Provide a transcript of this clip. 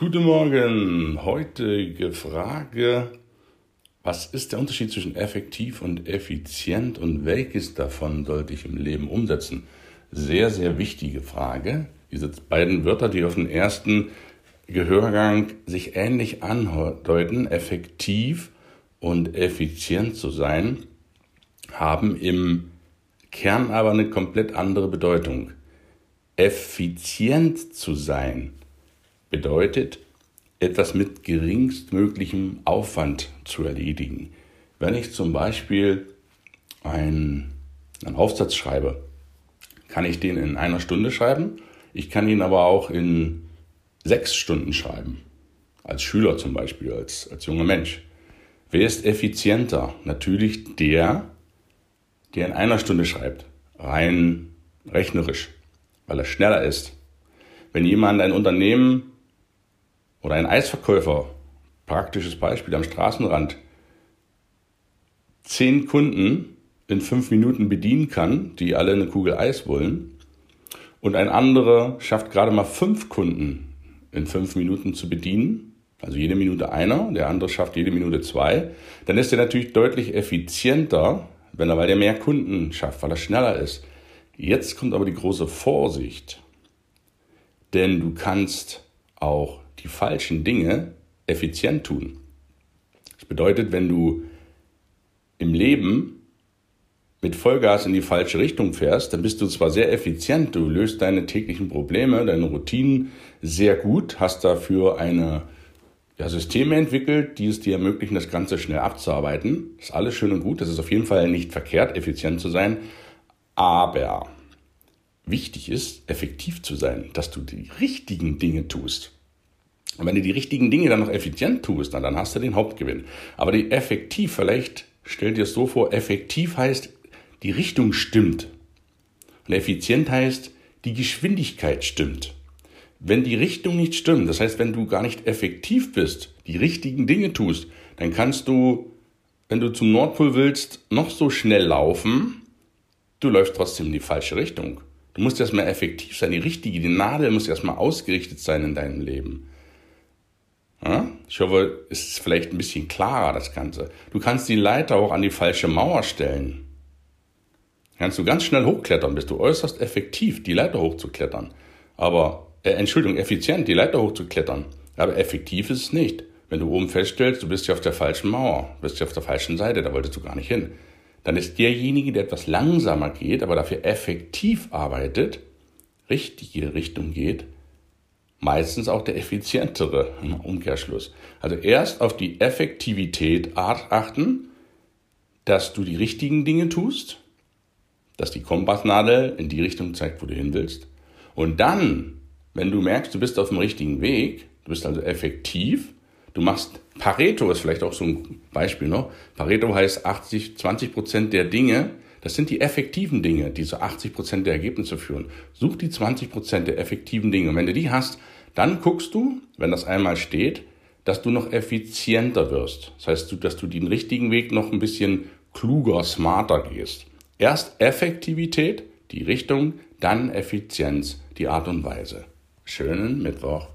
Guten Morgen. Heutige Frage. Was ist der Unterschied zwischen effektiv und effizient und welches davon sollte ich im Leben umsetzen? Sehr, sehr wichtige Frage. Diese beiden Wörter, die auf den ersten Gehörgang sich ähnlich andeuten, effektiv und effizient zu sein, haben im Kern aber eine komplett andere Bedeutung. Effizient zu sein bedeutet, etwas mit geringstmöglichem Aufwand zu erledigen. Wenn ich zum Beispiel einen, einen Aufsatz schreibe, kann ich den in einer Stunde schreiben. Ich kann ihn aber auch in sechs Stunden schreiben. Als Schüler zum Beispiel, als, als junger Mensch. Wer ist effizienter? Natürlich der, der in einer Stunde schreibt. Rein rechnerisch, weil er schneller ist. Wenn jemand ein Unternehmen oder ein Eisverkäufer, praktisches Beispiel am Straßenrand, zehn Kunden in fünf Minuten bedienen kann, die alle eine Kugel Eis wollen, und ein anderer schafft gerade mal fünf Kunden in fünf Minuten zu bedienen, also jede Minute einer, der andere schafft jede Minute zwei, dann ist er natürlich deutlich effizienter, wenn er, weil er mehr Kunden schafft, weil er schneller ist. Jetzt kommt aber die große Vorsicht, denn du kannst auch die falschen Dinge effizient tun. Das bedeutet, wenn du im Leben mit Vollgas in die falsche Richtung fährst, dann bist du zwar sehr effizient, du löst deine täglichen Probleme, deine Routinen sehr gut, hast dafür eine ja, Systeme entwickelt, die es dir ermöglichen, das Ganze schnell abzuarbeiten. Das ist alles schön und gut, das ist auf jeden Fall nicht verkehrt, effizient zu sein, aber wichtig ist, effektiv zu sein, dass du die richtigen Dinge tust. Und wenn du die richtigen Dinge dann noch effizient tust, dann, dann hast du den Hauptgewinn. Aber die effektiv, vielleicht stell dir es so vor, effektiv heißt, die Richtung stimmt. Und effizient heißt, die Geschwindigkeit stimmt. Wenn die Richtung nicht stimmt, das heißt, wenn du gar nicht effektiv bist, die richtigen Dinge tust, dann kannst du, wenn du zum Nordpol willst, noch so schnell laufen, du läufst trotzdem in die falsche Richtung. Du musst erstmal effektiv sein, die richtige, die Nadel muss erstmal ausgerichtet sein in deinem Leben. Ja? Ich hoffe, es ist vielleicht ein bisschen klarer, das Ganze. Du kannst die Leiter auch an die falsche Mauer stellen. Kannst du ganz schnell hochklettern, bist du äußerst effektiv, die Leiter hochzuklettern. Aber, äh, Entschuldigung, effizient, die Leiter hochzuklettern. Aber effektiv ist es nicht. Wenn du oben feststellst, du bist ja auf der falschen Mauer, bist ja auf der falschen Seite, da wolltest du gar nicht hin. Dann ist derjenige, der etwas langsamer geht, aber dafür effektiv arbeitet, richtige Richtung geht, meistens auch der effizientere im Umkehrschluss. Also erst auf die Effektivität achten, dass du die richtigen Dinge tust, dass die Kompassnadel in die Richtung zeigt, wo du hin willst. Und dann, wenn du merkst, du bist auf dem richtigen Weg, du bist also effektiv, du machst Pareto ist vielleicht auch so ein Beispiel noch. Pareto heißt 80, 20 Prozent der Dinge, das sind die effektiven Dinge, die zu 80 Prozent der Ergebnisse führen. Such die 20 Prozent der effektiven Dinge. Und wenn du die hast, dann guckst du, wenn das einmal steht, dass du noch effizienter wirst. Das heißt, dass du den richtigen Weg noch ein bisschen kluger, smarter gehst. Erst Effektivität, die Richtung, dann Effizienz, die Art und Weise. Schönen Mittwoch.